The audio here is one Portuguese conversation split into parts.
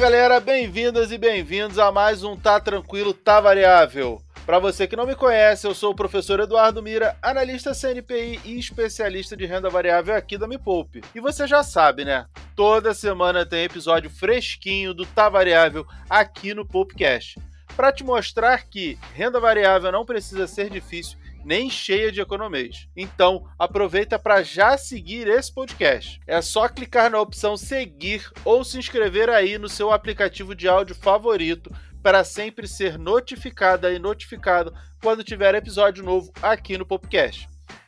Galera, bem-vindas e bem-vindos a mais um Tá Tranquilo, Tá Variável. Para você que não me conhece, eu sou o professor Eduardo Mira, analista CNPI e especialista de renda variável aqui da Me Poupe. E você já sabe, né? Toda semana tem episódio fresquinho do Tá Variável aqui no Poupecast. Para te mostrar que renda variável não precisa ser difícil nem cheia de economias. Então, aproveita para já seguir esse podcast. É só clicar na opção seguir ou se inscrever aí no seu aplicativo de áudio favorito para sempre ser notificada e notificado quando tiver episódio novo aqui no podcast.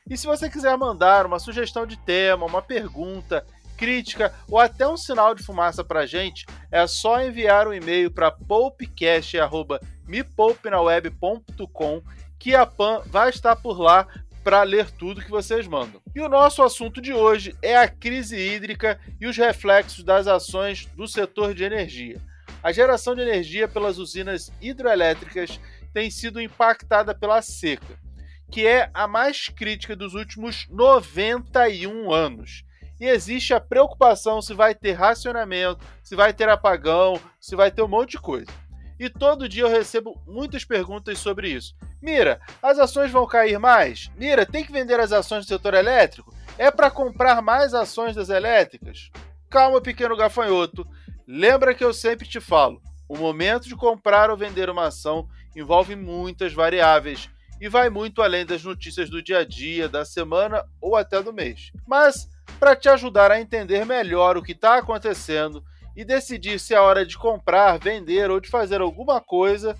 E se você quiser mandar uma sugestão de tema, uma pergunta, crítica ou até um sinal de fumaça para a gente, é só enviar um e-mail para poupecast.mepoupenaweb.com que a PAN vai estar por lá para ler tudo que vocês mandam. E o nosso assunto de hoje é a crise hídrica e os reflexos das ações do setor de energia. A geração de energia pelas usinas hidroelétricas tem sido impactada pela seca, que é a mais crítica dos últimos 91 anos. E existe a preocupação se vai ter racionamento, se vai ter apagão, se vai ter um monte de coisa. E todo dia eu recebo muitas perguntas sobre isso. Mira, as ações vão cair mais? Mira, tem que vender as ações do setor elétrico? É para comprar mais ações das elétricas? Calma, pequeno gafanhoto. Lembra que eu sempre te falo: o momento de comprar ou vender uma ação envolve muitas variáveis e vai muito além das notícias do dia a dia, da semana ou até do mês. Mas, para te ajudar a entender melhor o que está acontecendo e decidir se é hora de comprar, vender ou de fazer alguma coisa,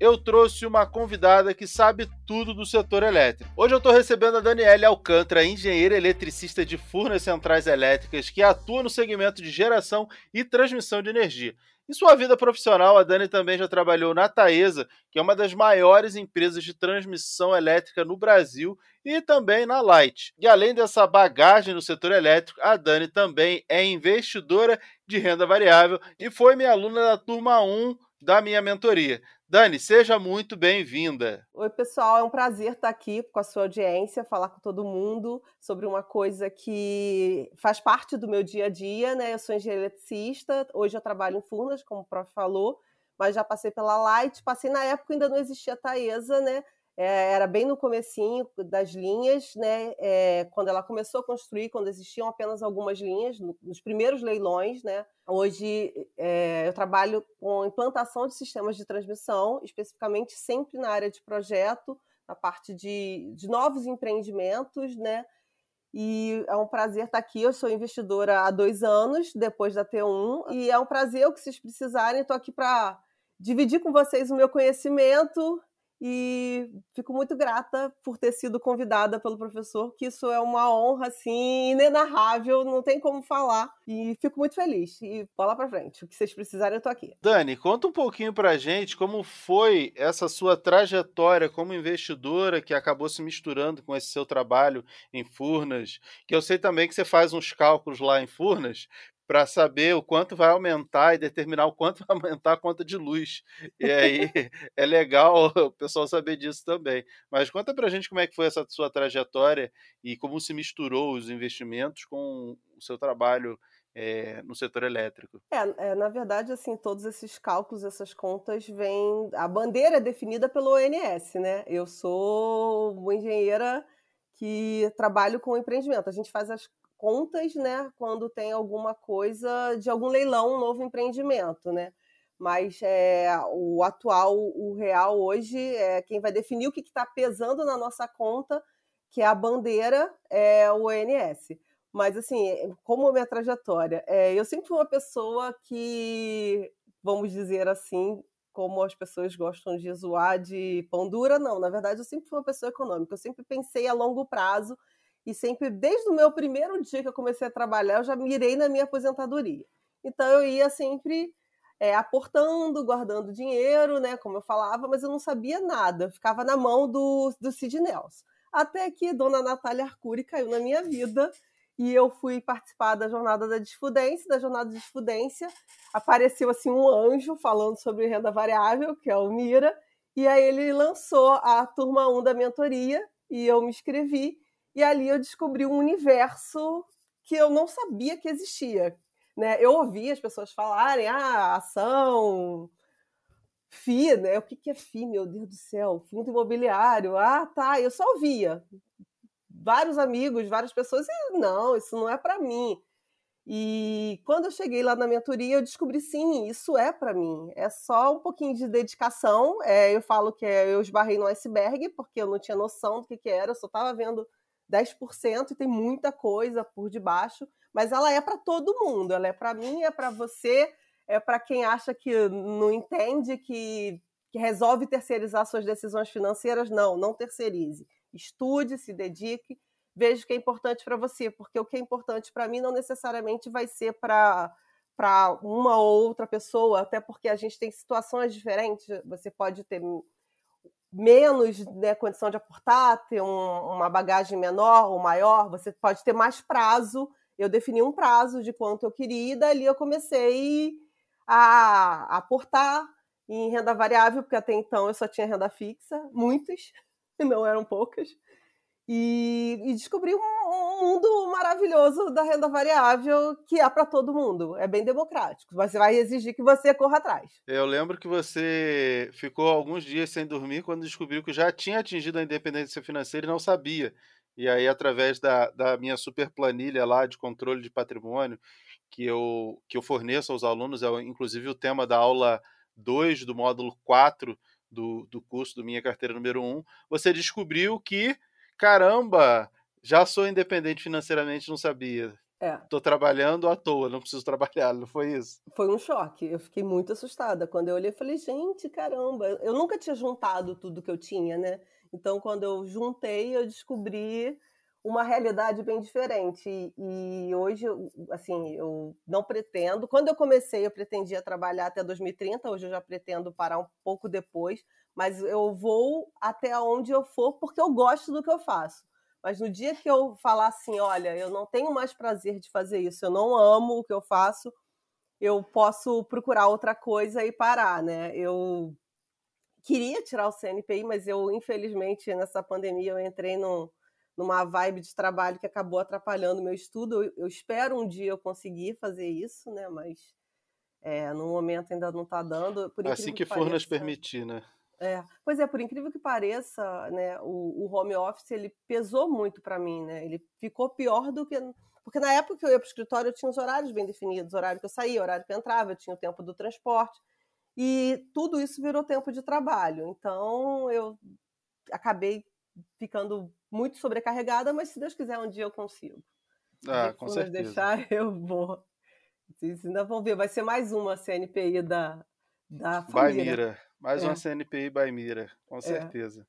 eu trouxe uma convidada que sabe tudo do setor elétrico. Hoje eu estou recebendo a Daniela Alcântara, engenheira eletricista de Furnas Centrais Elétricas, que atua no segmento de geração e transmissão de energia. Em sua vida profissional, a Dani também já trabalhou na Taesa, que é uma das maiores empresas de transmissão elétrica no Brasil, e também na Light. E além dessa bagagem no setor elétrico, a Dani também é investidora de renda variável e foi minha aluna da turma 1 da minha mentoria. Dani, seja muito bem-vinda. Oi, pessoal, é um prazer estar aqui com a sua audiência, falar com todo mundo sobre uma coisa que faz parte do meu dia a dia, né? Eu sou engenheira eletricista, hoje eu trabalho em Furnas, como o prof falou, mas já passei pela Light, passei na época ainda não existia a Taesa, né? É, era bem no comecinho das linhas, né? É, quando ela começou a construir, quando existiam apenas algumas linhas, no, nos primeiros leilões, né? Hoje é, eu trabalho com implantação de sistemas de transmissão, especificamente sempre na área de projeto, na parte de, de novos empreendimentos, né? E é um prazer estar aqui. Eu sou investidora há dois anos, depois da T1, e é um prazer o que vocês precisarem. Estou aqui para dividir com vocês o meu conhecimento e fico muito grata por ter sido convidada pelo professor, que isso é uma honra assim inenarrável, não tem como falar. E fico muito feliz. E bola para frente, o que vocês precisarem eu tô aqui. Dani, conta um pouquinho pra gente como foi essa sua trajetória como investidora que acabou se misturando com esse seu trabalho em Furnas, que eu sei também que você faz uns cálculos lá em Furnas para saber o quanto vai aumentar e determinar o quanto vai aumentar a conta de luz. E aí é legal o pessoal saber disso também. Mas conta para a gente como é que foi essa sua trajetória e como se misturou os investimentos com o seu trabalho é, no setor elétrico. É, é, na verdade, assim, todos esses cálculos, essas contas vêm. A bandeira é definida pelo ONS, né? Eu sou uma engenheira que trabalho com empreendimento. A gente faz as contas, né, quando tem alguma coisa de algum leilão, um novo empreendimento, né? Mas é, o atual, o real hoje, é quem vai definir o que está pesando na nossa conta, que é a bandeira, é o ONS. Mas, assim, como a minha trajetória, é, eu sempre fui uma pessoa que, vamos dizer assim, como as pessoas gostam de zoar de pão dura, não. Na verdade, eu sempre fui uma pessoa econômica. Eu sempre pensei a longo prazo e sempre, desde o meu primeiro dia que eu comecei a trabalhar, eu já mirei na minha aposentadoria. Então eu ia sempre é, aportando, guardando dinheiro, né, como eu falava, mas eu não sabia nada, eu ficava na mão do, do Sid Nelson. Até que Dona Natália Arcuri caiu na minha vida e eu fui participar da jornada da desfudência. Da jornada de desfudência apareceu assim um anjo falando sobre renda variável, que é o Mira, e aí ele lançou a turma 1 da mentoria e eu me inscrevi e ali eu descobri um universo que eu não sabia que existia. Né? Eu ouvi as pessoas falarem, ah, ação, FI, né? O que, que é FI, meu Deus do céu? Fundo imobiliário. Ah, tá. Eu só ouvia. Vários amigos, várias pessoas, e não, isso não é para mim. E quando eu cheguei lá na mentoria, eu descobri sim, isso é para mim. É só um pouquinho de dedicação. É, eu falo que é, eu esbarrei no iceberg, porque eu não tinha noção do que, que era, eu só estava vendo 10% e tem muita coisa por debaixo, mas ela é para todo mundo. Ela é para mim, é para você, é para quem acha que não entende, que, que resolve terceirizar suas decisões financeiras. Não, não terceirize. Estude, se dedique veja o que é importante para você, porque o que é importante para mim não necessariamente vai ser para para uma ou outra pessoa, até porque a gente tem situações diferentes. Você pode ter menos né, condição de aportar, ter um, uma bagagem menor ou maior, você pode ter mais prazo. Eu defini um prazo de quanto eu queria, e dali eu comecei a, a aportar em renda variável, porque até então eu só tinha renda fixa, muitas, não eram poucas e, e descobri um, um, mundo maravilhoso da renda variável que é para todo mundo. É bem democrático, mas vai exigir que você corra atrás. Eu lembro que você ficou alguns dias sem dormir quando descobriu que já tinha atingido a independência financeira e não sabia. E aí, através da, da minha super planilha lá de controle de patrimônio, que eu, que eu forneço aos alunos, é inclusive o tema da aula 2 do módulo 4 do, do curso do Minha Carteira número 1, você descobriu que caramba, já sou independente financeiramente, não sabia. É. Tô trabalhando à toa, não preciso trabalhar, não foi isso? Foi um choque. Eu fiquei muito assustada. Quando eu olhei, falei, gente, caramba, eu nunca tinha juntado tudo que eu tinha, né? Então, quando eu juntei, eu descobri uma realidade bem diferente. E hoje, assim, eu não pretendo. Quando eu comecei, eu pretendia trabalhar até 2030, hoje eu já pretendo parar um pouco depois, mas eu vou até onde eu for porque eu gosto do que eu faço. Mas no dia que eu falar assim, olha, eu não tenho mais prazer de fazer isso, eu não amo o que eu faço, eu posso procurar outra coisa e parar, né? Eu queria tirar o CNPI, mas eu, infelizmente, nessa pandemia, eu entrei num, numa vibe de trabalho que acabou atrapalhando o meu estudo. Eu, eu, espero um dia eu conseguir fazer isso, né? Mas é, no momento ainda não está dando. assim que, que for pareça, nos permitir, né? É, pois é, por incrível que pareça, né, o, o home office ele pesou muito para mim, né? Ele ficou pior do que porque na época que eu ia para o escritório eu tinha os horários bem definidos, horário que eu saía, horário que eu entrava, eu tinha o tempo do transporte e tudo isso virou tempo de trabalho. Então eu acabei ficando muito sobrecarregada, mas se Deus quiser um dia eu consigo. Ah, com certeza. deixar eu vou. Vocês ainda vão ver, vai ser mais uma CNPI da da família. Baimira. Mais é. uma CNPI by Mira, com é. certeza.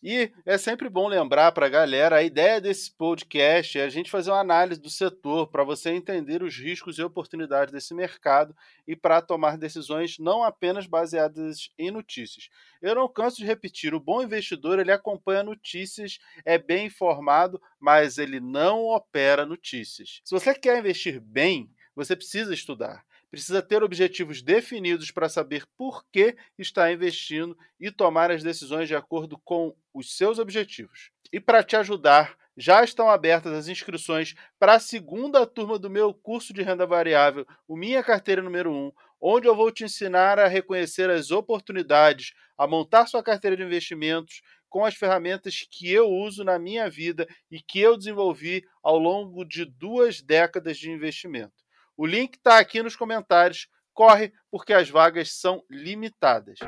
E é sempre bom lembrar para a galera, a ideia desse podcast é a gente fazer uma análise do setor para você entender os riscos e oportunidades desse mercado e para tomar decisões não apenas baseadas em notícias. Eu não canso de repetir, o bom investidor ele acompanha notícias, é bem informado, mas ele não opera notícias. Se você quer investir bem, você precisa estudar precisa ter objetivos definidos para saber por que está investindo e tomar as decisões de acordo com os seus objetivos. E para te ajudar, já estão abertas as inscrições para a segunda turma do meu curso de renda variável, o Minha Carteira Número 1, onde eu vou te ensinar a reconhecer as oportunidades, a montar sua carteira de investimentos com as ferramentas que eu uso na minha vida e que eu desenvolvi ao longo de duas décadas de investimento. O link está aqui nos comentários. Corre, porque as vagas são limitadas.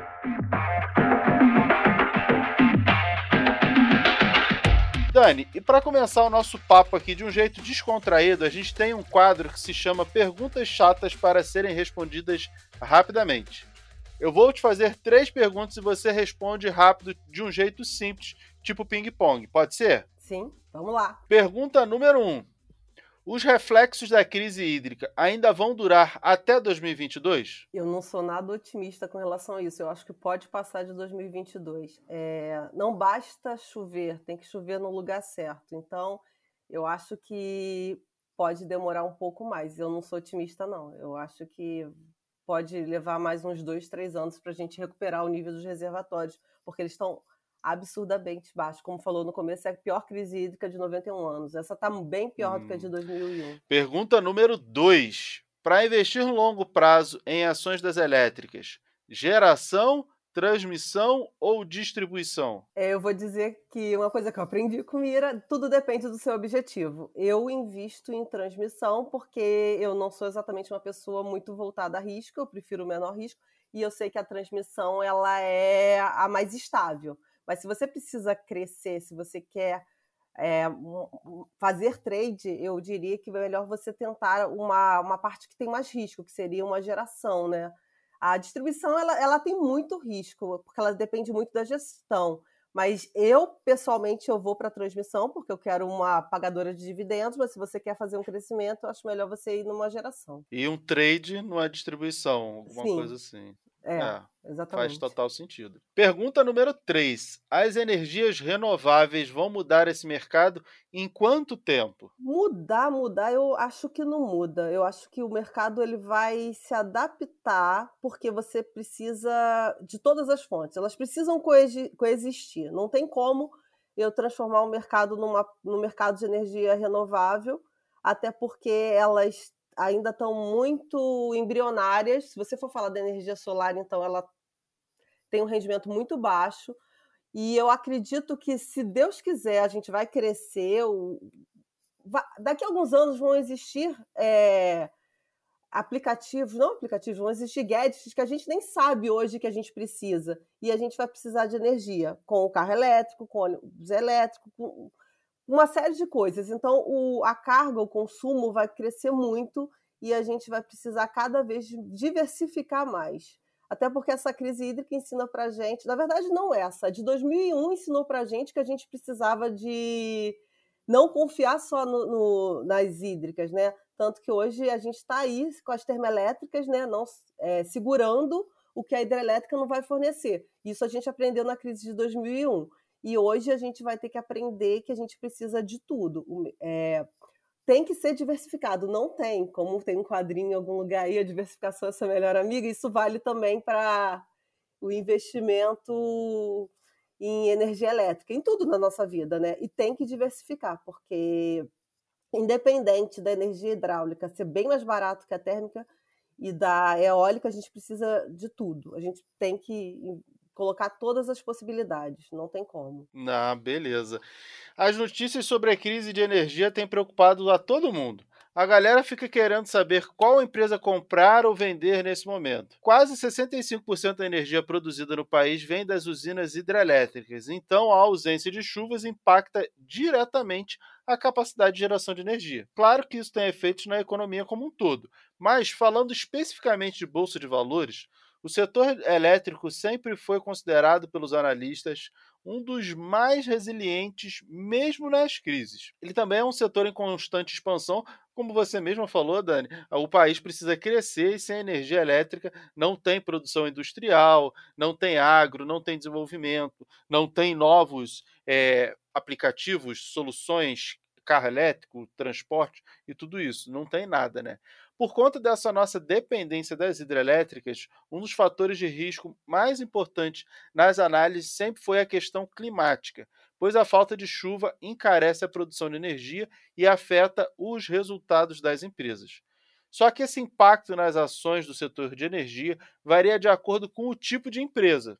Dani, e para começar o nosso papo aqui de um jeito descontraído, a gente tem um quadro que se chama Perguntas Chatas para serem respondidas rapidamente. Eu vou te fazer três perguntas e você responde rápido de um jeito simples, tipo ping-pong. Pode ser? Sim, vamos lá. Pergunta número um. Os reflexos da crise hídrica ainda vão durar até 2022? Eu não sou nada otimista com relação a isso. Eu acho que pode passar de 2022. É, não basta chover, tem que chover no lugar certo. Então, eu acho que pode demorar um pouco mais. Eu não sou otimista, não. Eu acho que pode levar mais uns dois, três anos para a gente recuperar o nível dos reservatórios, porque eles estão absurdamente baixo. Como falou no começo, é a pior crise hídrica de 91 anos. Essa está bem pior hum. do que a de 2001. Pergunta número 2. para investir no longo prazo em ações das elétricas, geração, transmissão ou distribuição? É, eu vou dizer que uma coisa que eu aprendi com Mira, tudo depende do seu objetivo. Eu invisto em transmissão porque eu não sou exatamente uma pessoa muito voltada a risco, eu prefiro o menor risco e eu sei que a transmissão ela é a mais estável. Mas se você precisa crescer, se você quer é, fazer trade, eu diria que é melhor você tentar uma, uma parte que tem mais risco, que seria uma geração, né? A distribuição ela, ela tem muito risco, porque ela depende muito da gestão. Mas eu, pessoalmente, eu vou para a transmissão, porque eu quero uma pagadora de dividendos, mas se você quer fazer um crescimento, eu acho melhor você ir numa geração. E um trade numa distribuição, alguma Sim. coisa assim. É, é, exatamente. Faz total sentido. Pergunta número 3. As energias renováveis vão mudar esse mercado em quanto tempo? Mudar, mudar, eu acho que não muda. Eu acho que o mercado ele vai se adaptar porque você precisa de todas as fontes. Elas precisam coexistir. Não tem como eu transformar o mercado numa, no mercado de energia renovável, até porque elas ainda estão muito embrionárias. Se você for falar da energia solar, então ela tem um rendimento muito baixo. E eu acredito que, se Deus quiser, a gente vai crescer. Daqui a alguns anos vão existir é, aplicativos, não aplicativos, vão existir gadgets que a gente nem sabe hoje que a gente precisa. E a gente vai precisar de energia com o carro elétrico, com ônibus elétrico, com uma série de coisas. Então, o, a carga, o consumo vai crescer muito e a gente vai precisar cada vez diversificar mais. Até porque essa crise hídrica ensina para gente, na verdade não essa, a de 2001 ensinou para gente que a gente precisava de não confiar só no, no, nas hídricas, né? Tanto que hoje a gente está aí com as termoelétricas, né? Não é, segurando o que a hidrelétrica não vai fornecer. Isso a gente aprendeu na crise de 2001. E hoje a gente vai ter que aprender que a gente precisa de tudo. É, tem que ser diversificado. Não tem, como tem um quadrinho em algum lugar aí, a diversificação é sua melhor amiga. Isso vale também para o investimento em energia elétrica, em tudo na nossa vida, né? E tem que diversificar, porque independente da energia hidráulica ser bem mais barato que a térmica e da eólica, a gente precisa de tudo. A gente tem que colocar todas as possibilidades, não tem como. Ah, beleza. As notícias sobre a crise de energia têm preocupado a todo mundo. A galera fica querendo saber qual empresa comprar ou vender nesse momento. Quase 65% da energia produzida no país vem das usinas hidrelétricas, então a ausência de chuvas impacta diretamente a capacidade de geração de energia. Claro que isso tem efeitos na economia como um todo, mas falando especificamente de bolsa de valores, o setor elétrico sempre foi considerado pelos analistas um dos mais resilientes, mesmo nas crises. Ele também é um setor em constante expansão, como você mesma falou, Dani. O país precisa crescer e sem energia elétrica não tem produção industrial, não tem agro, não tem desenvolvimento, não tem novos é, aplicativos, soluções, carro elétrico, transporte e tudo isso. Não tem nada, né? Por conta dessa nossa dependência das hidrelétricas, um dos fatores de risco mais importantes nas análises sempre foi a questão climática, pois a falta de chuva encarece a produção de energia e afeta os resultados das empresas. Só que esse impacto nas ações do setor de energia varia de acordo com o tipo de empresa.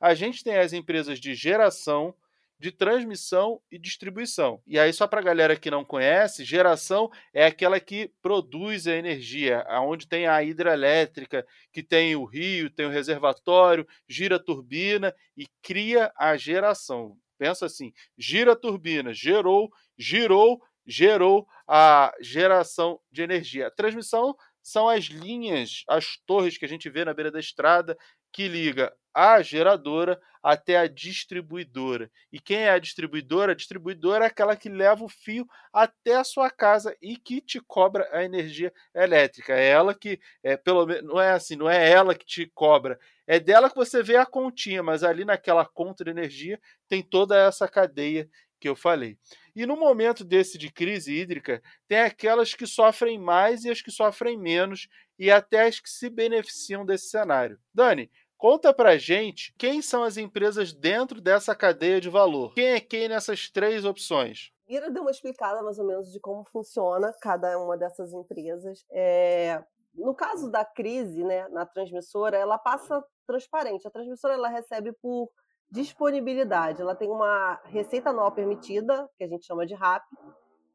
A gente tem as empresas de geração, de transmissão e distribuição. E aí, só para a galera que não conhece, geração é aquela que produz a energia, aonde tem a hidrelétrica, que tem o rio, tem o reservatório, gira a turbina e cria a geração. Pensa assim: gira a turbina, gerou, girou, gerou a geração de energia. A transmissão são as linhas, as torres que a gente vê na beira da estrada que liga a geradora até a distribuidora. E quem é a distribuidora? A distribuidora é aquela que leva o fio até a sua casa e que te cobra a energia elétrica. É ela que, é, pelo menos, não é assim, não é ela que te cobra. É dela que você vê a continha, mas ali naquela conta de energia tem toda essa cadeia que eu falei. E no momento desse de crise hídrica, tem aquelas que sofrem mais e as que sofrem menos, e até as que se beneficiam desse cenário. Dani, Conta pra gente quem são as empresas dentro dessa cadeia de valor. Quem é quem nessas três opções? Ira deu uma explicada mais ou menos de como funciona cada uma dessas empresas. É... No caso da crise, né, na transmissora, ela passa transparente. A transmissora ela recebe por disponibilidade. Ela tem uma receita anual permitida, que a gente chama de RAP,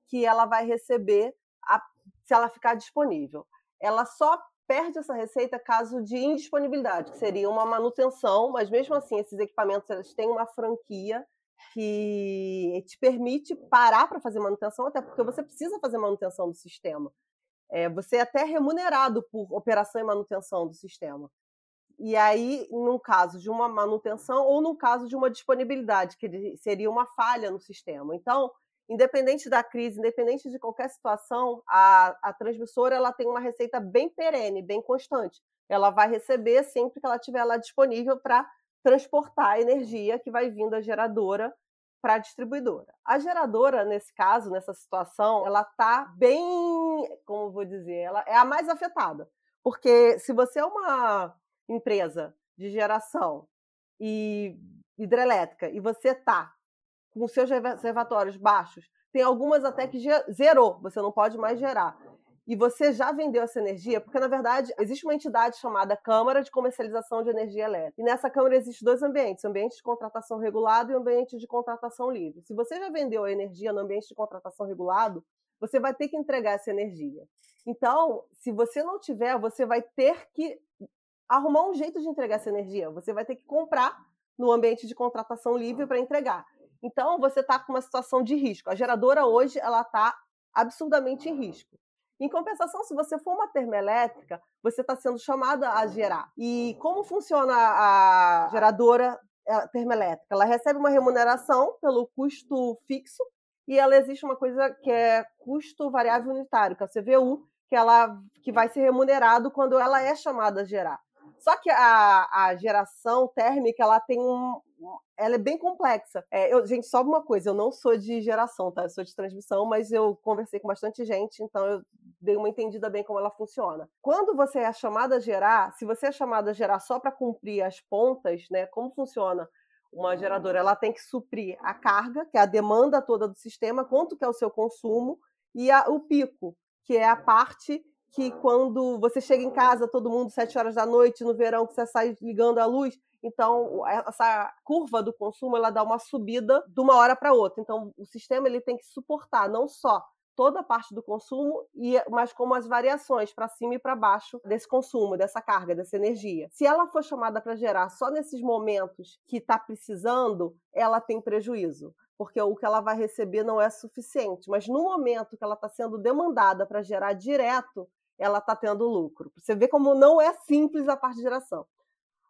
que ela vai receber a, se ela ficar disponível. Ela só perde essa receita caso de indisponibilidade, que seria uma manutenção, mas mesmo assim esses equipamentos eles têm uma franquia que te permite parar para fazer manutenção, até porque você precisa fazer manutenção do sistema. É, você é até remunerado por operação e manutenção do sistema. E aí, no caso de uma manutenção ou no caso de uma disponibilidade, que seria uma falha no sistema. Então, independente da crise, independente de qualquer situação, a, a transmissora ela tem uma receita bem perene, bem constante. Ela vai receber sempre que ela estiver lá disponível para transportar a energia que vai vindo da geradora para a distribuidora. A geradora, nesse caso, nessa situação, ela está bem, como vou dizer, ela é a mais afetada. Porque se você é uma empresa de geração e hidrelétrica e você está com seus reservatórios baixos, tem algumas até que zerou, você não pode mais gerar. E você já vendeu essa energia, porque na verdade existe uma entidade chamada Câmara de Comercialização de Energia Elétrica. E nessa Câmara existem dois ambientes: ambiente de contratação regulado e ambiente de contratação livre. Se você já vendeu a energia no ambiente de contratação regulado, você vai ter que entregar essa energia. Então, se você não tiver, você vai ter que arrumar um jeito de entregar essa energia. Você vai ter que comprar no ambiente de contratação livre para entregar. Então, você está com uma situação de risco. A geradora hoje ela está absurdamente em risco. Em compensação, se você for uma termoelétrica, você está sendo chamada a gerar. E como funciona a geradora termoelétrica? Ela recebe uma remuneração pelo custo fixo e ela existe uma coisa que é custo variável unitário, que é o CVU, que ela que vai ser remunerado quando ela é chamada a gerar. Só que a, a geração térmica ela tem um, ela é bem complexa. É, eu, gente, só uma coisa, eu não sou de geração, tá? Eu sou de transmissão, mas eu conversei com bastante gente, então eu dei uma entendida bem como ela funciona. Quando você é chamada a gerar, se você é chamada a gerar só para cumprir as pontas, né? Como funciona? Uma geradora, ela tem que suprir a carga, que é a demanda toda do sistema, quanto que é o seu consumo, e a, o pico, que é a parte que quando você chega em casa, todo mundo, sete horas da noite, no verão, que você sai ligando a luz, então essa curva do consumo ela dá uma subida de uma hora para outra. Então o sistema ele tem que suportar não só toda a parte do consumo, mas como as variações para cima e para baixo desse consumo, dessa carga, dessa energia. Se ela for chamada para gerar só nesses momentos que está precisando, ela tem prejuízo porque o que ela vai receber não é suficiente. Mas no momento que ela está sendo demandada para gerar direto, ela está tendo lucro. Você vê como não é simples a parte de geração.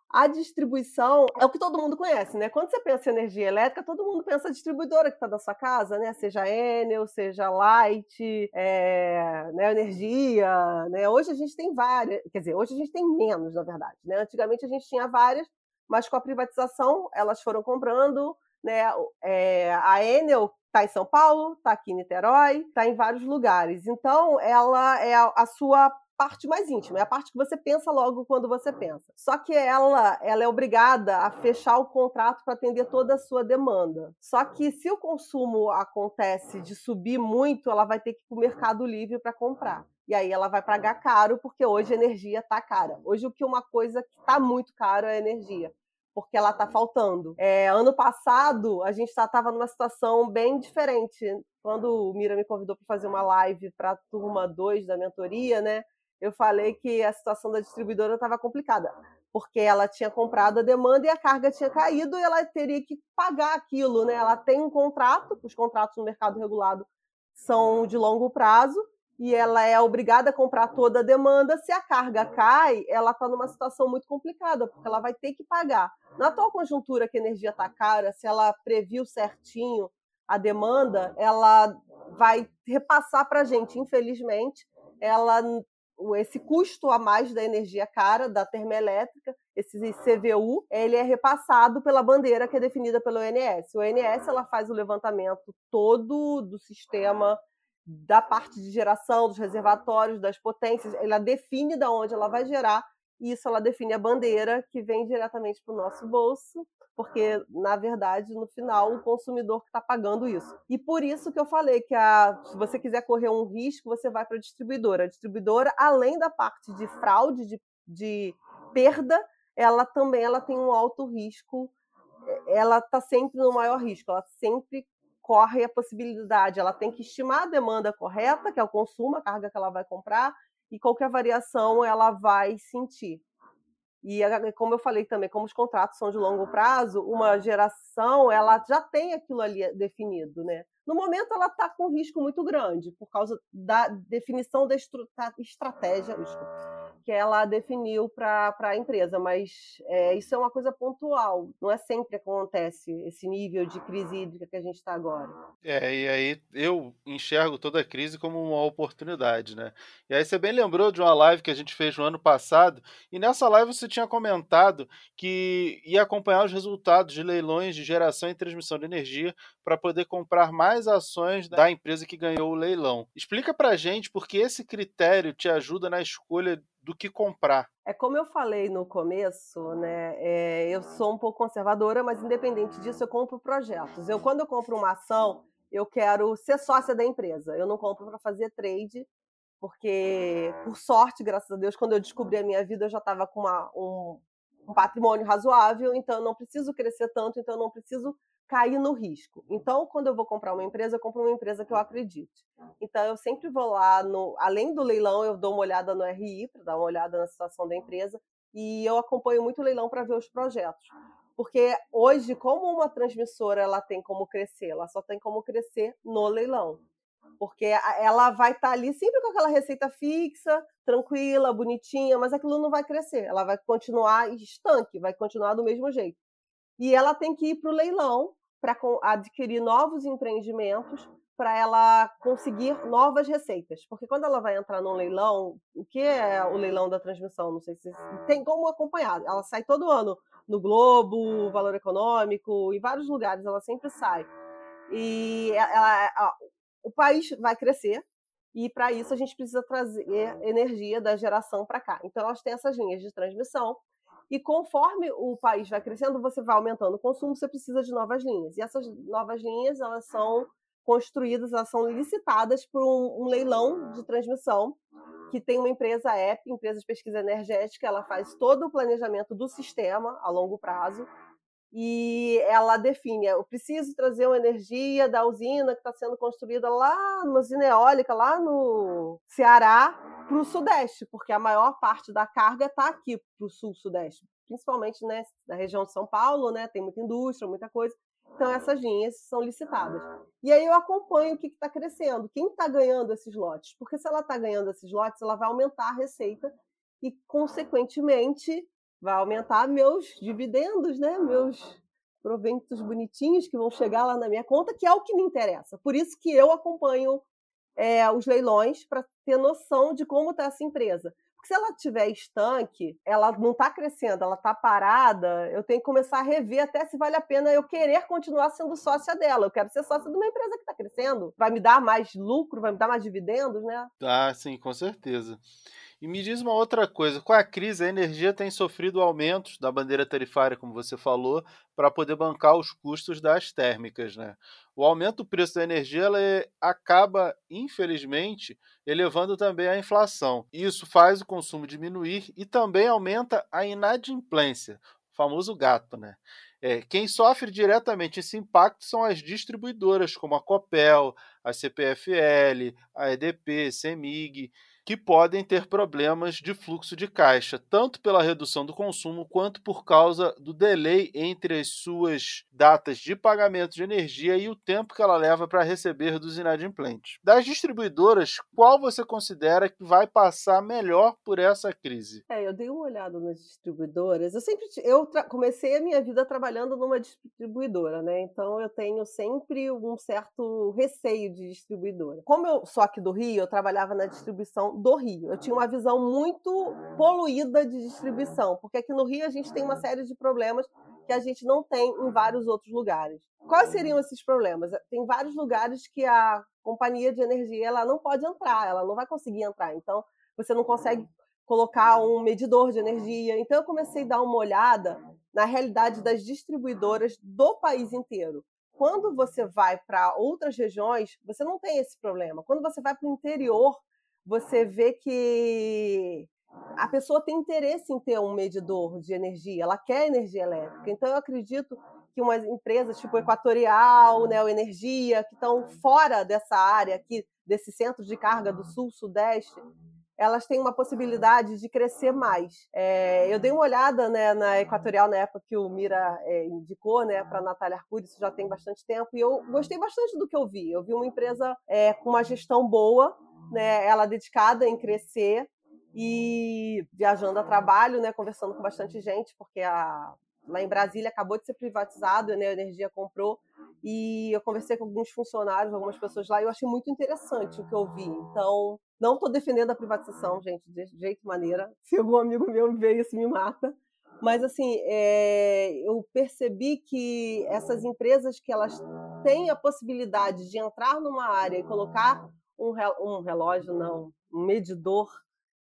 A distribuição é o que todo mundo conhece, né? Quando você pensa em energia elétrica, todo mundo pensa a distribuidora que está da sua casa, né? Seja Enel, seja Light, é, né? Energia, né? Hoje a gente tem várias, quer dizer, hoje a gente tem menos, na verdade, né? Antigamente a gente tinha várias, mas com a privatização elas foram comprando, né? É, a Enel está em São Paulo, está aqui em Niterói, está em vários lugares. Então, ela é a, a sua parte mais íntima, é a parte que você pensa logo quando você pensa. Só que ela, ela é obrigada a fechar o contrato para atender toda a sua demanda. Só que se o consumo acontece de subir muito, ela vai ter que ir para o Mercado Livre para comprar. E aí ela vai pagar caro, porque hoje a energia está cara. Hoje o que uma coisa que está muito caro é a energia porque ela está faltando. É, ano passado, a gente estava numa situação bem diferente. Quando o Mira me convidou para fazer uma live para a turma 2 da mentoria, né? Eu falei que a situação da distribuidora estava complicada, porque ela tinha comprado a demanda e a carga tinha caído e ela teria que pagar aquilo, né? Ela tem um contrato, os contratos no mercado regulado são de longo prazo, e ela é obrigada a comprar toda a demanda. Se a carga cai, ela está numa situação muito complicada, porque ela vai ter que pagar. Na atual conjuntura que a energia está cara, se ela previu certinho a demanda, ela vai repassar para a gente. Infelizmente, ela esse custo a mais da energia cara da termoelétrica, esse CVU, ele é repassado pela bandeira que é definida pelo ONS. O ONS ela faz o levantamento todo do sistema da parte de geração, dos reservatórios, das potências, ela define de onde ela vai gerar e isso ela define a bandeira que vem diretamente para o nosso bolso, porque na verdade no final o consumidor que está pagando isso. E por isso que eu falei que a, se você quiser correr um risco, você vai para a distribuidora. A distribuidora, além da parte de fraude, de, de perda, ela também ela tem um alto risco. Ela está sempre no maior risco. Ela sempre corre a possibilidade. Ela tem que estimar a demanda correta, que é o consumo, a carga que ela vai comprar, e qualquer variação ela vai sentir. E como eu falei também, como os contratos são de longo prazo, uma geração ela já tem aquilo ali definido, né? No momento ela está com um risco muito grande por causa da definição da estratégia, que ela definiu para a empresa, mas é, isso é uma coisa pontual, não é sempre acontece esse nível de crise hídrica que a gente está agora. É, e aí eu enxergo toda a crise como uma oportunidade, né? E aí você bem lembrou de uma live que a gente fez no ano passado, e nessa live você tinha comentado que ia acompanhar os resultados de leilões de geração e transmissão de energia para poder comprar mais ações da empresa que ganhou o leilão. Explica para gente por que esse critério te ajuda na escolha do que comprar. É como eu falei no começo, né? É, eu sou um pouco conservadora, mas independente disso, eu compro projetos. Eu, quando eu compro uma ação, eu quero ser sócia da empresa. Eu não compro para fazer trade, porque, por sorte, graças a Deus, quando eu descobri a minha vida, eu já estava com uma, um, um patrimônio razoável, então eu não preciso crescer tanto, então eu não preciso cair no risco. Então, quando eu vou comprar uma empresa, eu compro uma empresa que eu acredite. Então, eu sempre vou lá, no, além do leilão, eu dou uma olhada no RI, para dar uma olhada na situação da empresa, e eu acompanho muito o leilão para ver os projetos. Porque hoje, como uma transmissora ela tem como crescer, ela só tem como crescer no leilão. Porque ela vai estar tá ali sempre com aquela receita fixa, tranquila, bonitinha, mas aquilo não vai crescer. Ela vai continuar estanque, vai continuar do mesmo jeito e ela tem que ir para o leilão para adquirir novos empreendimentos para ela conseguir novas receitas. Porque quando ela vai entrar num leilão, o que é o leilão da transmissão? Não sei se tem como acompanhar. Ela sai todo ano no Globo, Valor Econômico, em vários lugares ela sempre sai. E ela, o país vai crescer e para isso a gente precisa trazer energia da geração para cá. Então elas têm essas linhas de transmissão e conforme o país vai crescendo, você vai aumentando o consumo, você precisa de novas linhas. E essas novas linhas, elas são construídas, elas são licitadas por um, um leilão de transmissão que tem uma empresa app, empresa de pesquisa energética, ela faz todo o planejamento do sistema a longo prazo e ela define, eu preciso trazer uma energia da usina que está sendo construída lá numa usina eólica, lá no Ceará, para o Sudeste, porque a maior parte da carga está aqui para o Sul-Sudeste, principalmente né, na região de São Paulo, né, tem muita indústria, muita coisa. Então, essas linhas são licitadas. E aí eu acompanho o que está crescendo, quem está ganhando esses lotes. Porque se ela está ganhando esses lotes, ela vai aumentar a receita e, consequentemente, vai aumentar meus dividendos, né? Meus proventos bonitinhos que vão chegar lá na minha conta, que é o que me interessa. Por isso que eu acompanho é, os leilões para ter noção de como está essa empresa. Porque se ela tiver estanque, ela não está crescendo, ela está parada, eu tenho que começar a rever até se vale a pena eu querer continuar sendo sócia dela. Eu quero ser sócia de uma empresa que está crescendo. Vai me dar mais lucro, vai me dar mais dividendos, né? Ah, sim, com certeza. E me diz uma outra coisa: com a crise, a energia tem sofrido aumentos da bandeira tarifária, como você falou, para poder bancar os custos das térmicas. Né? O aumento do preço da energia ela é, acaba, infelizmente, elevando também a inflação. Isso faz o consumo diminuir e também aumenta a inadimplência, o famoso gato. Né? É, quem sofre diretamente esse impacto são as distribuidoras, como a Copel, a CPFL, a EDP, CEMIG que podem ter problemas de fluxo de caixa, tanto pela redução do consumo quanto por causa do delay entre as suas datas de pagamento de energia e o tempo que ela leva para receber dos inadimplentes. Das distribuidoras, qual você considera que vai passar melhor por essa crise? É, eu dei uma olhada nas distribuidoras. Eu sempre eu comecei a minha vida trabalhando numa distribuidora, né? Então eu tenho sempre um certo receio de distribuidora. Como eu sou aqui do Rio, eu trabalhava na distribuição do Rio. Eu tinha uma visão muito poluída de distribuição, porque aqui no Rio a gente tem uma série de problemas que a gente não tem em vários outros lugares. Quais seriam esses problemas? Tem vários lugares que a companhia de energia ela não pode entrar, ela não vai conseguir entrar. Então, você não consegue colocar um medidor de energia. Então eu comecei a dar uma olhada na realidade das distribuidoras do país inteiro. Quando você vai para outras regiões, você não tem esse problema. Quando você vai para o interior, você vê que a pessoa tem interesse em ter um medidor de energia, ela quer energia elétrica. Então, eu acredito que umas empresas tipo Equatorial, Neo Energia, que estão fora dessa área aqui, desse centro de carga do sul-sudeste, elas têm uma possibilidade de crescer mais. É, eu dei uma olhada né, na Equatorial na época que o Mira é, indicou né, para a Natália Arcuri, isso já tem bastante tempo, e eu gostei bastante do que eu vi. Eu vi uma empresa é, com uma gestão boa, né, ela dedicada em crescer, e viajando a trabalho, né, conversando com bastante gente, porque a, lá em Brasília acabou de ser privatizado, né, a Energia comprou, e eu conversei com alguns funcionários, algumas pessoas lá, e eu achei muito interessante o que eu vi. Então, não estou defendendo a privatização, gente, de jeito maneira. Se algum amigo meu ver isso, me mata. Mas, assim, é, eu percebi que essas empresas que elas têm a possibilidade de entrar numa área e colocar um, relógio, não, um medidor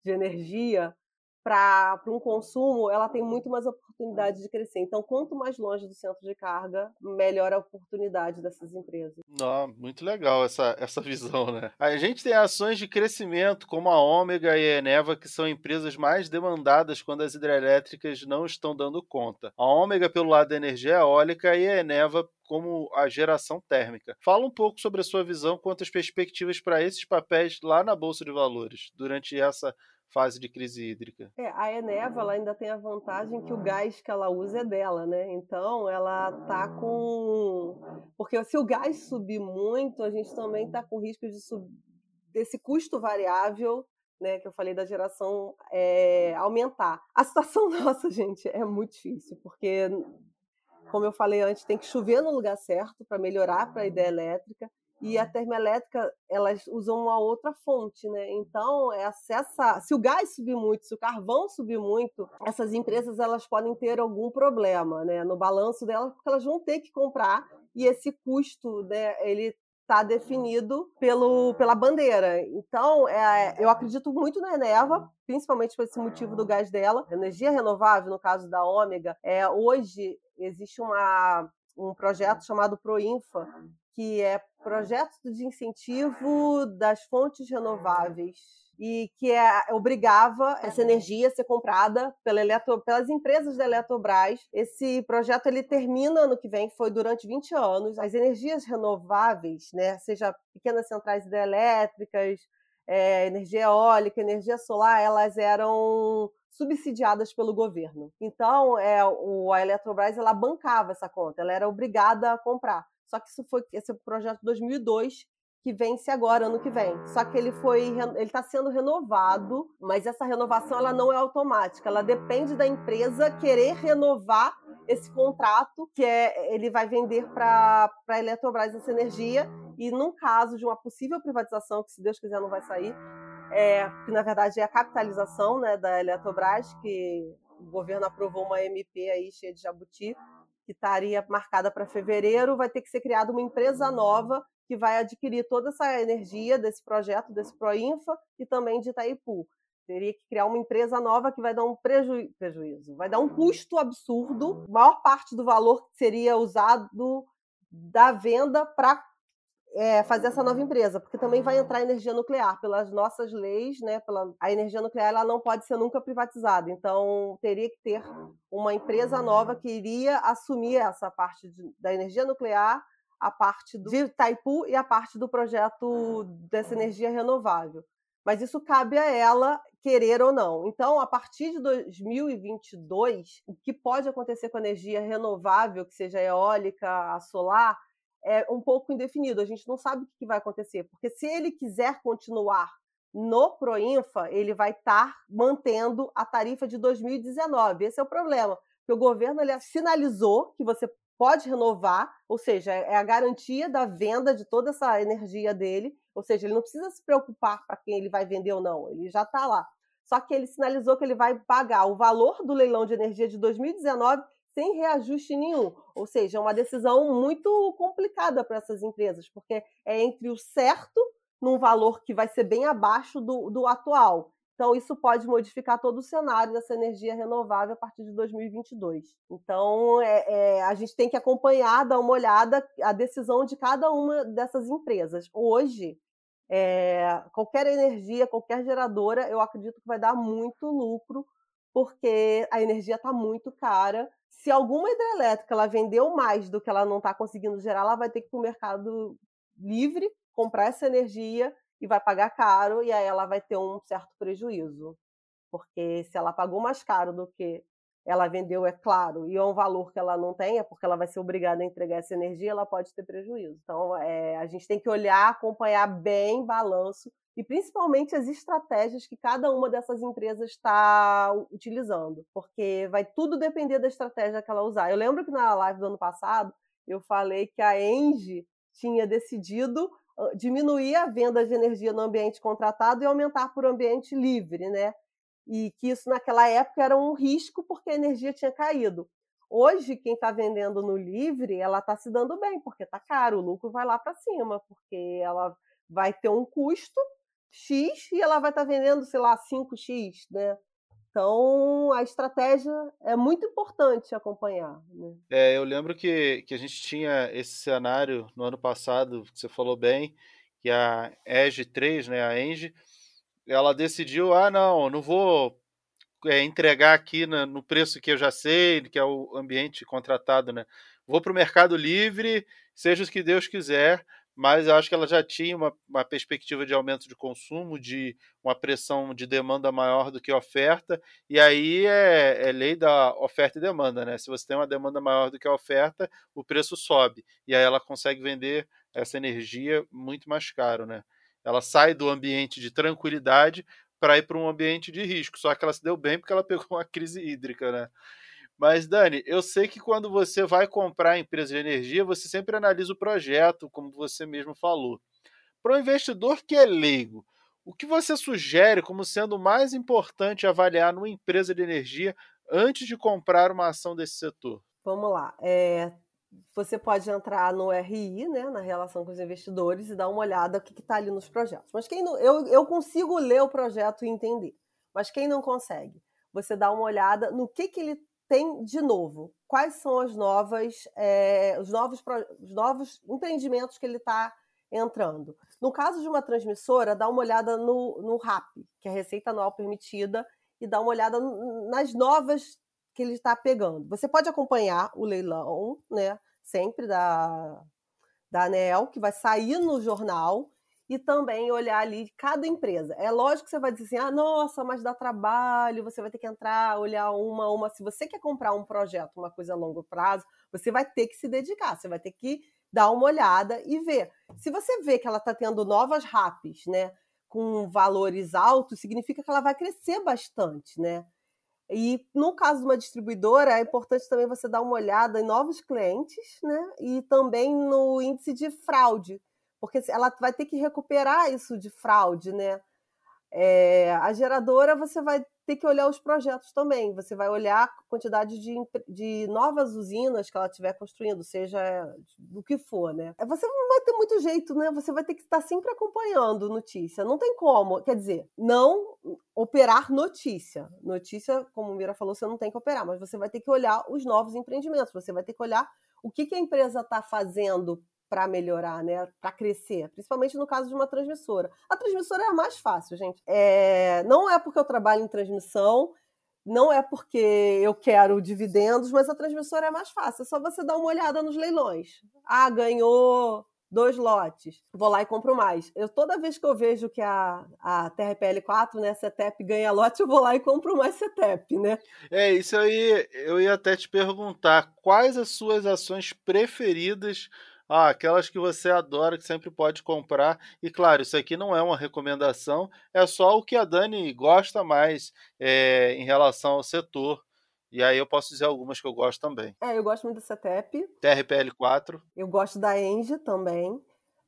de energia para um consumo, ela tem muito mais oportunidade de crescer. Então, quanto mais longe do centro de carga, melhor a oportunidade dessas empresas. Não, muito legal essa, essa visão, né? A gente tem ações de crescimento, como a Ômega e a Eneva, que são empresas mais demandadas quando as hidrelétricas não estão dando conta. A Ômega pelo lado da energia eólica e a Eneva como a geração térmica. Fala um pouco sobre a sua visão quanto às perspectivas para esses papéis lá na Bolsa de Valores, durante essa fase de crise hídrica. É, a Eneva ela ainda tem a vantagem que o gás que ela usa é dela, né? Então ela tá com porque se o gás subir muito, a gente também está com risco de sub... desse custo variável né, que eu falei da geração é, aumentar. A situação nossa, gente, é muito difícil, porque, como eu falei antes, tem que chover no lugar certo para melhorar para a ideia elétrica e a termoelétrica elas usam uma outra fonte, né? Então, essa, se o gás subir muito, se o carvão subir muito, essas empresas elas podem ter algum problema, né, no balanço delas, porque elas vão ter que comprar e esse custo, né, ele está definido pelo, pela bandeira. Então, é, eu acredito muito na Eneva, principalmente por esse motivo do gás dela. Energia renovável, no caso da Ômega, é, hoje existe uma, um projeto chamado Proinfa, que é projeto de incentivo das fontes renováveis e que é, obrigava essa energia a ser comprada pela Eletro, pelas empresas da Eletrobras. Esse projeto ele termina ano que vem, foi durante 20 anos. As energias renováveis, né, seja pequenas centrais hidrelétricas, é, energia eólica, energia solar, elas eram subsidiadas pelo governo. Então, é, o, a Eletrobras ela bancava essa conta, ela era obrigada a comprar. Só que isso foi esse projeto de 2002 que vence agora ano que vem. Só que ele foi ele está sendo renovado, mas essa renovação ela não é automática, ela depende da empresa querer renovar esse contrato que é ele vai vender para a Eletrobras essa energia e num caso de uma possível privatização que se Deus quiser não vai sair, é, que na verdade é a capitalização né, da Eletrobras que o governo aprovou uma MP aí cheia de jabuti que estaria marcada para fevereiro, vai ter que ser criada uma empresa nova que vai adquirir toda essa energia desse projeto, desse Proinfa e também de Itaipu. Teria que criar uma empresa nova que vai dar um preju... prejuízo, vai dar um custo absurdo. A maior parte do valor seria usado da venda para é, fazer essa nova empresa, porque também vai entrar energia nuclear pelas nossas leis, né? Pela, a energia nuclear ela não pode ser nunca privatizada, então teria que ter uma empresa nova que iria assumir essa parte de, da energia nuclear, a parte do, de Itaipu e a parte do projeto dessa energia renovável. Mas isso cabe a ela querer ou não. Então, a partir de 2022, o que pode acontecer com a energia renovável, que seja eólica, a solar, é um pouco indefinido. A gente não sabe o que vai acontecer, porque se ele quiser continuar no Proinfa, ele vai estar mantendo a tarifa de 2019. Esse é o problema, porque o governo ele sinalizou que você pode renovar, ou seja, é a garantia da venda de toda essa energia dele, ou seja, ele não precisa se preocupar para quem ele vai vender ou não, ele já está lá. Só que ele sinalizou que ele vai pagar o valor do leilão de energia de 2019 sem reajuste nenhum. Ou seja, é uma decisão muito complicada para essas empresas, porque é entre o certo, num valor que vai ser bem abaixo do, do atual. Então, isso pode modificar todo o cenário dessa energia renovável a partir de 2022. Então, é, é, a gente tem que acompanhar, dar uma olhada a decisão de cada uma dessas empresas. Hoje, é, qualquer energia, qualquer geradora, eu acredito que vai dar muito lucro, porque a energia está muito cara. Se alguma hidrelétrica ela vendeu mais do que ela não está conseguindo gerar, ela vai ter que ir para o mercado livre comprar essa energia e vai pagar caro, e aí ela vai ter um certo prejuízo. Porque se ela pagou mais caro do que ela vendeu, é claro, e é um valor que ela não tem, é porque ela vai ser obrigada a entregar essa energia, ela pode ter prejuízo. Então, é, a gente tem que olhar, acompanhar bem balanço e principalmente as estratégias que cada uma dessas empresas está utilizando, porque vai tudo depender da estratégia que ela usar. Eu lembro que na live do ano passado eu falei que a Engie tinha decidido diminuir a venda de energia no ambiente contratado e aumentar por ambiente livre, né? E que isso naquela época era um risco porque a energia tinha caído. Hoje, quem está vendendo no livre, ela está se dando bem, porque está caro, o lucro vai lá para cima, porque ela vai ter um custo X e ela vai estar tá vendendo, sei lá, 5X, né? Então, a estratégia é muito importante acompanhar. Né? É, eu lembro que, que a gente tinha esse cenário no ano passado, que você falou bem, que a EG 3, né, a Engie, ela decidiu, ah, não, não vou é, entregar aqui no, preço que eu já sei, que é o ambiente contratado, né? Vou para o Mercado Livre, seja o que Deus quiser, mas eu acho que ela já tinha uma, uma, perspectiva de aumento de consumo, de uma pressão de demanda maior do que oferta, e aí é, é, lei da oferta e demanda, né? Se você tem uma demanda maior do que a oferta, o preço sobe, e aí ela consegue vender essa energia muito mais caro, né? Ela sai do ambiente de tranquilidade para ir para um ambiente de risco, só que ela se deu bem porque ela pegou uma crise hídrica, né? Mas, Dani, eu sei que quando você vai comprar empresa de energia, você sempre analisa o projeto, como você mesmo falou. Para o investidor que é leigo, o que você sugere como sendo mais importante avaliar numa empresa de energia antes de comprar uma ação desse setor? Vamos lá. É, você pode entrar no RI, né, na relação com os investidores, e dar uma olhada no que está ali nos projetos. Mas quem não, eu, eu consigo ler o projeto e entender. Mas quem não consegue, você dá uma olhada no que, que ele tem de novo? Quais são as novas, é, os, novos, os novos empreendimentos que ele está entrando? No caso de uma transmissora, dá uma olhada no, no RAP, que é a receita anual permitida, e dá uma olhada nas novas que ele está pegando. Você pode acompanhar o leilão, né? Sempre da, da ANEL, que vai sair no jornal, e também olhar ali cada empresa. É lógico que você vai dizer assim, ah, nossa, mas dá trabalho, você vai ter que entrar, olhar uma a uma. Se você quer comprar um projeto, uma coisa a longo prazo, você vai ter que se dedicar, você vai ter que dar uma olhada e ver. Se você vê que ela está tendo novas RAPs, né, com valores altos, significa que ela vai crescer bastante, né? E no caso de uma distribuidora, é importante também você dar uma olhada em novos clientes, né? E também no índice de fraude porque ela vai ter que recuperar isso de fraude, né? É, a geradora você vai ter que olhar os projetos também, você vai olhar a quantidade de, de novas usinas que ela estiver construindo, seja do que for, né? É, você não vai ter muito jeito, né? Você vai ter que estar sempre acompanhando notícia, não tem como, quer dizer, não operar notícia. Notícia, como o Mira falou, você não tem que operar, mas você vai ter que olhar os novos empreendimentos, você vai ter que olhar o que, que a empresa está fazendo para melhorar, né? Para crescer, principalmente no caso de uma transmissora. A transmissora é a mais fácil, gente. É... Não é porque eu trabalho em transmissão, não é porque eu quero dividendos, mas a transmissora é mais fácil. É só você dar uma olhada nos leilões. Ah, ganhou dois lotes, vou lá e compro mais. Eu toda vez que eu vejo que a, a TRPL4, né, CETEP ganha lote, eu vou lá e compro mais CETEP, né? É, isso aí eu ia até te perguntar, quais as suas ações preferidas ah, aquelas que você adora, que sempre pode comprar. E claro, isso aqui não é uma recomendação, é só o que a Dani gosta mais é, em relação ao setor. E aí eu posso dizer algumas que eu gosto também. É, eu gosto muito da CETEP. TRPL4. Eu gosto da Engie também.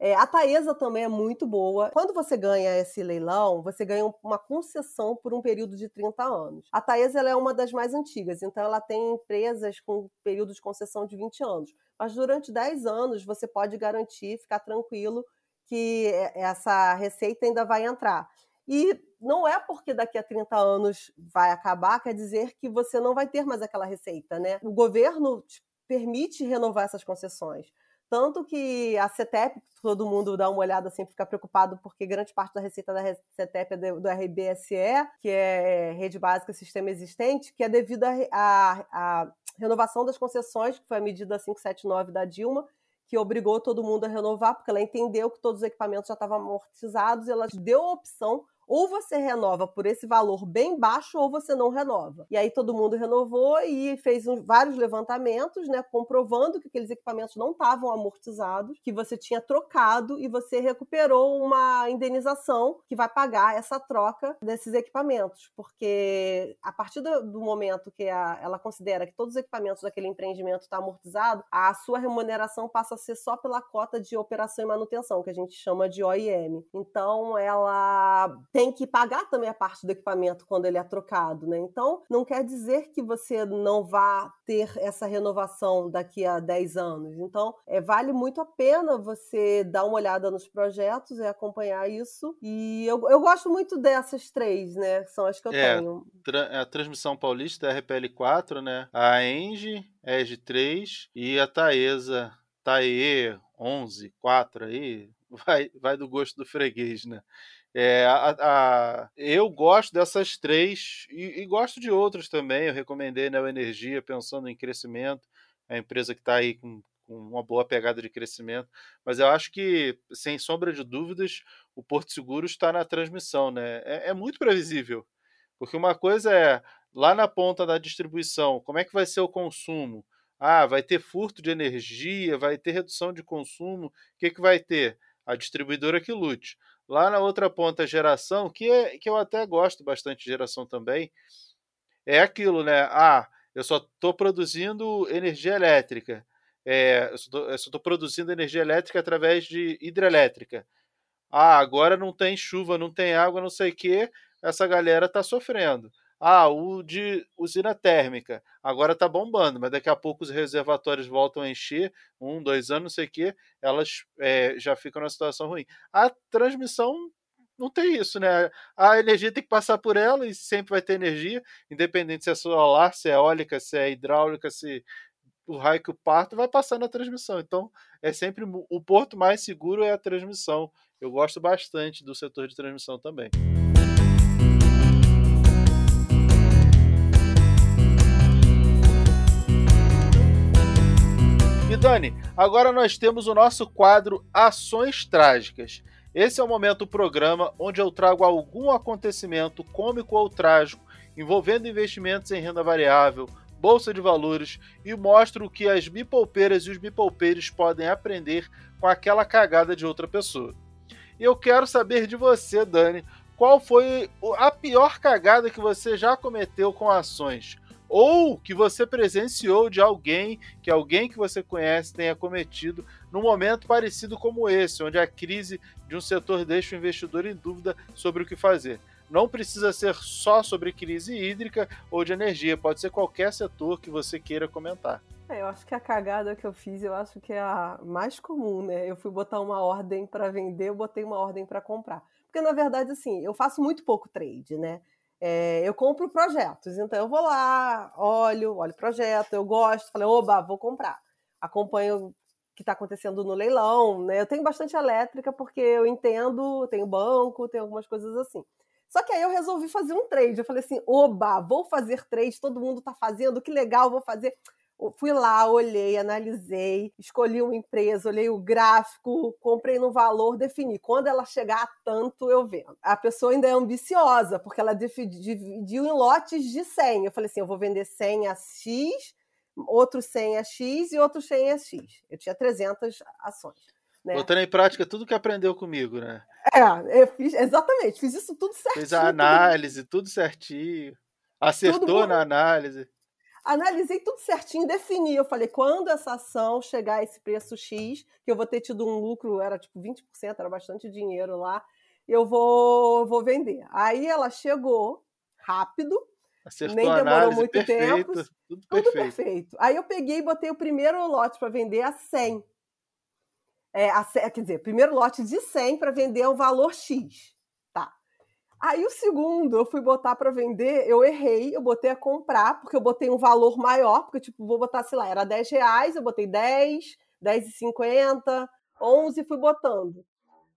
É, a Taesa também é muito boa. Quando você ganha esse leilão, você ganha uma concessão por um período de 30 anos. A Taesa é uma das mais antigas, então ela tem empresas com período de concessão de 20 anos. Mas durante 10 anos você pode garantir, ficar tranquilo, que essa receita ainda vai entrar. E não é porque daqui a 30 anos vai acabar, quer dizer que você não vai ter mais aquela receita, né? O governo permite renovar essas concessões. Tanto que a CETEP, todo mundo dá uma olhada assim, fica preocupado, porque grande parte da receita da CETEP é do RBSE, que é Rede Básica Sistema Existente, que é devido à renovação das concessões, que foi a medida 579 da Dilma, que obrigou todo mundo a renovar, porque ela entendeu que todos os equipamentos já estavam amortizados, e ela deu a opção ou você renova por esse valor bem baixo ou você não renova. E aí todo mundo renovou e fez um, vários levantamentos, né, comprovando que aqueles equipamentos não estavam amortizados, que você tinha trocado e você recuperou uma indenização que vai pagar essa troca desses equipamentos, porque a partir do, momento que a, ela considera que todos os equipamentos daquele empreendimento estão tá amortizado, a sua remuneração passa a ser só pela cota de operação e manutenção, que a gente chama de OIM. Então ela tem que pagar também a parte do equipamento quando ele é trocado, né? Então, não quer dizer que você não vá ter essa renovação daqui a 10 anos. Então, é, vale muito a pena você dar uma olhada nos projetos e acompanhar isso. E eu, eu gosto muito dessas três, né? São as que eu é, tenho. Tra a transmissão paulista é a RPL4, né? A Engie, EG 3 e a Taesa, Tae 11, 4 aí, vai, vai do gosto do freguês, né? É, a, a, eu gosto dessas três e, e, gosto de outras também. Eu recomendei Neo Energia pensando em crescimento, a empresa que está aí com, com, uma boa pegada de crescimento. Mas eu acho que, sem sombra de dúvidas, o Porto Seguro está na transmissão. Né? É, é muito previsível, porque uma coisa é lá na ponta da distribuição, como é que vai ser o consumo? Ah, vai ter furto de energia, vai ter redução de consumo. O que, que vai ter? A distribuidora que lute. Lá na outra ponta, geração, que, é, que eu até gosto bastante de geração também, é aquilo, né? Ah, eu só estou produzindo energia elétrica. É, eu só estou produzindo energia elétrica através de hidrelétrica. Ah, agora não tem chuva, não tem água, não sei o que, essa galera está sofrendo. Ah, o de usina térmica agora está bombando, mas daqui a pouco os reservatórios voltam a encher, um, dois anos, não sei o quê, elas é, já ficam numa situação ruim. A transmissão não tem isso, né? A energia tem que passar por ela e sempre vai ter energia, independente se é solar, se é eólica, se é hidráulica, se o raio que o parto vai passar na transmissão. Então, é sempre o porto mais seguro é a transmissão. Eu gosto bastante do setor de transmissão também. Dani, agora nós temos o nosso quadro Ações Trágicas. Esse é o momento do programa onde eu trago algum acontecimento cômico ou trágico envolvendo investimentos em renda variável, bolsa de valores e mostro o que as bipolpeiras e os bipolpeiros podem aprender com aquela cagada de outra pessoa. E eu quero saber de você, Dani, qual foi a pior cagada que você já cometeu com ações? Ou que você presenciou de alguém que alguém que você conhece tenha cometido num momento parecido como esse, onde a crise de um setor deixa o investidor em dúvida sobre o que fazer. Não precisa ser só sobre crise hídrica ou de energia, pode ser qualquer setor que você queira comentar. É, eu acho que a cagada que eu fiz, eu acho que é a mais comum, né? Eu fui botar uma ordem para vender, eu botei uma ordem para comprar. Porque na verdade, assim, eu faço muito pouco trade, né? É, eu compro projetos, então eu vou lá, olho, olho o projeto, eu gosto, falei, oba, vou comprar. Acompanho o que está acontecendo no leilão, né? Eu tenho bastante elétrica porque eu entendo, tenho banco, tenho algumas coisas assim. Só que aí eu resolvi fazer um trade. Eu falei assim, oba, vou fazer trade, todo mundo está fazendo, que legal, vou fazer fui lá, olhei, analisei, escolhi uma empresa, olhei o gráfico, comprei no valor, defini. Quando ela chegar a tanto, eu vendo. A pessoa ainda é ambiciosa, porque ela dividiu em lotes de 100. Eu falei assim, eu vou vender 100 a X, outro 100 a X e outro 100 a X. Eu tinha 300 ações. Né? Botando em prática tudo que aprendeu comigo, né? É, eu fiz, exatamente, fiz isso tudo certinho. Fez a análise, tudo, tudo certinho. Acertou na análise analisei tudo certinho, defini. Eu falei, quando essa ação chegar a esse preço X, que eu vou ter tido um lucro, era tipo 20%, era bastante dinheiro lá, eu vou, vou vender. Aí ela chegou rápido, Acertou nem demorou análise, muito perfeito, tempo. Tudo, tudo perfeito. perfeito. Aí eu peguei e botei o primeiro lote para vender a 100. É, a, quer dizer, primeiro lote de 100 para vender o valor X. Aí o segundo, eu fui botar para vender, eu errei, eu botei a comprar, porque eu botei um valor maior, porque tipo, vou botar, sei lá, era 10 reais, eu botei 10, 10,50, 11 fui botando.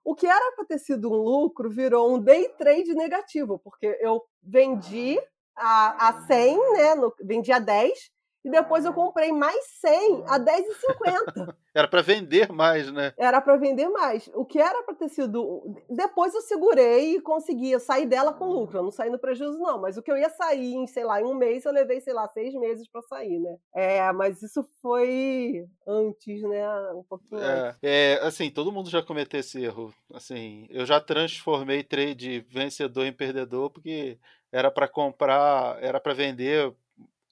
O que era para ter sido um lucro virou um day trade negativo, porque eu vendi a, a 100, né? No, vendi a 10 e depois eu comprei mais 100 a 10,50. Era para vender mais, né? Era para vender mais. O que era para ter sido. Depois eu segurei e consegui. Eu saí dela com lucro. Eu não saí no prejuízo, não. Mas o que eu ia sair em, sei lá, em um mês, eu levei, sei lá, seis meses para sair, né? É, mas isso foi antes, né? Um pouquinho é, antes. É, assim, todo mundo já cometeu esse erro. Assim, eu já transformei trade vencedor em perdedor porque era para comprar, era para vender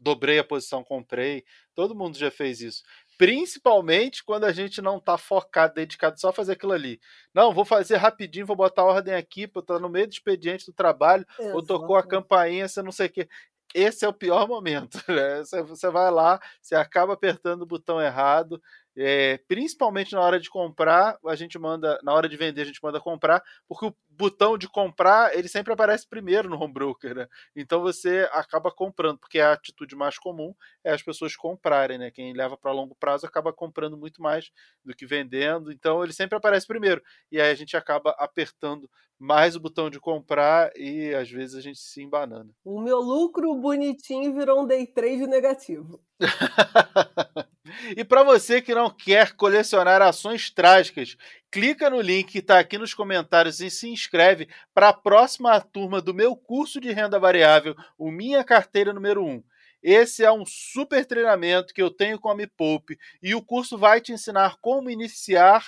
dobrei a posição, comprei. Todo mundo já fez isso. Principalmente quando a gente não está focado, dedicado só a fazer aquilo ali. Não, vou fazer rapidinho, vou botar a ordem aqui, porque tá no meio do expediente do trabalho, Exato. ou tocou a campainha, você não sei o quê esse é o pior momento. Né? Você vai lá, você acaba apertando o botão errado, é, principalmente na hora de comprar, a gente manda, na hora de vender, a gente manda comprar, porque o botão de comprar ele sempre aparece primeiro no home broker, né? Então você acaba comprando, porque a atitude mais comum é as pessoas comprarem, né? Quem leva para longo prazo acaba comprando muito mais do que vendendo, então ele sempre aparece primeiro. E aí a gente acaba apertando mais o botão de comprar e às vezes a gente se embanana. O meu lucro bonitinho virou um day trade negativo. e para você que não quer colecionar ações trágicas, clica no link que está aqui nos comentários e se inscreve para a próxima turma do meu curso de renda variável, o Minha Carteira número 1. Esse é um super treinamento que eu tenho com a Me Poupe e o curso vai te ensinar como iniciar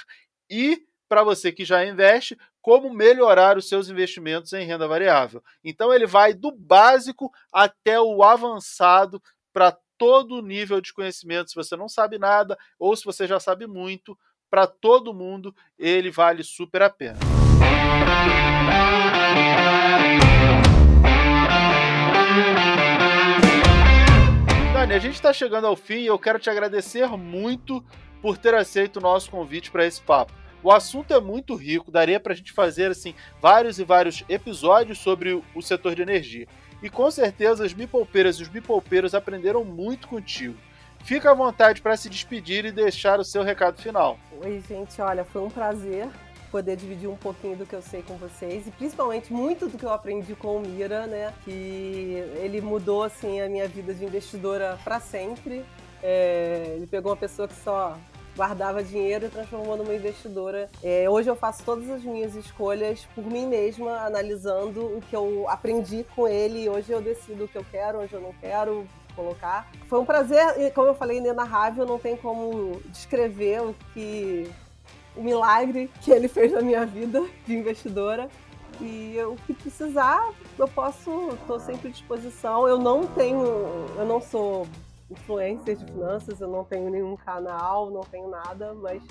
e para você que já investe, como melhorar os seus investimentos em renda variável. Então ele vai do básico até o avançado para todo nível de conhecimento. Se você não sabe nada ou se você já sabe muito, para todo mundo ele vale super a pena. Dani, a gente está chegando ao fim e eu quero te agradecer muito por ter aceito o nosso convite para esse papo. O assunto é muito rico, daria para a gente fazer assim vários e vários episódios sobre o setor de energia. E com certeza as bipolpeiras e os bipolpeiros aprenderam muito contigo. Fica à vontade para se despedir e deixar o seu recado final. Oi, gente, olha, foi um prazer poder dividir um pouquinho do que eu sei com vocês e principalmente muito do que eu aprendi com o Mira, né? Que ele mudou assim a minha vida de investidora para sempre. É, ele pegou uma pessoa que só guardava dinheiro e transformou numa investidora. É, hoje eu faço todas as minhas escolhas por mim mesma, analisando o que eu aprendi com ele. Hoje eu decido o que eu quero, onde eu não quero colocar. Foi um prazer, e como eu falei, inenarrável, não tem como descrever o que o milagre que ele fez na minha vida de investidora. E o que precisar, eu posso, estou sempre à disposição. Eu não tenho, eu não sou influencer de finanças, eu não tenho nenhum canal, não tenho nada, mas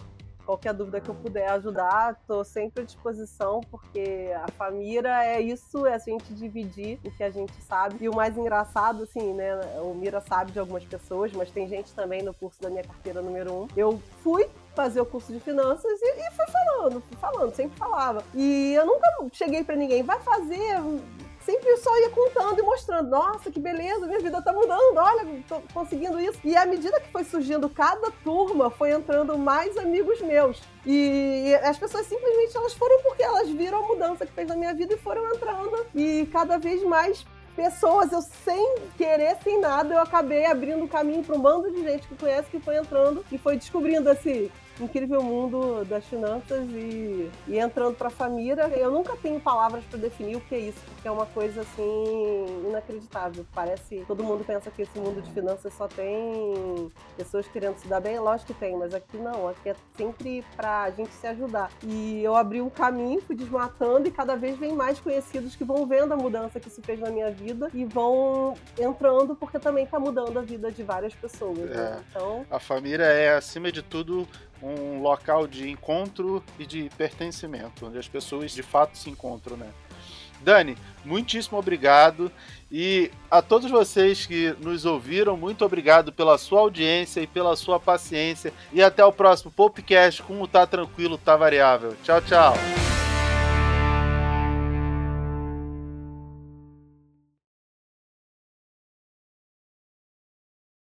qualquer dúvida que eu puder ajudar, estou sempre à disposição, porque a família é isso, é a gente dividir o que a gente sabe. E o mais engraçado, assim, né? O Mira sabe de algumas pessoas, mas tem gente também no curso da minha carteira número um. Eu fui fazer o curso de finanças e, e fui falando, fui falando, sempre falava. E eu nunca cheguei para ninguém, vai fazer, sempre só ia contando e mostrando, nossa, que beleza, minha vida tá mudando, olha, tô conseguindo isso. E à medida que foi surgindo cada turma, foi entrando mais amigos meus. E as pessoas simplesmente elas foram porque elas viram a mudança que fez na minha vida e foram entrando. E cada vez mais pessoas, eu sem querer, sem nada, eu acabei abrindo caminho para um bando de gente que conhece, que foi entrando e foi descobrindo esse incrível mundo das finanças e, e entrando para a família. Eu nunca tenho palavras para definir o que é isso, porque é uma coisa assim inacreditável. Parece todo mundo pensa que esse mundo de finanças só tem pessoas querendo se dar bem, lógico que tem, mas aqui não. Aqui é sempre para a gente se ajudar. E eu abri um caminho, fui desmatando e cada vez vem mais conhecidos que vão vendo a mudança que isso fez na minha vida e vão entrando porque também está mudando a vida de várias pessoas. Né? É. Né? Então a família é acima de tudo um local de encontro e de pertencimento, onde as pessoas de fato se encontram, né? Dani, muitíssimo obrigado. E a todos vocês que nos ouviram, muito obrigado pela sua audiência e pela sua paciência. E até o próximo podcast com o Tá Tranquilo, Tá Variável. Tchau, tchau.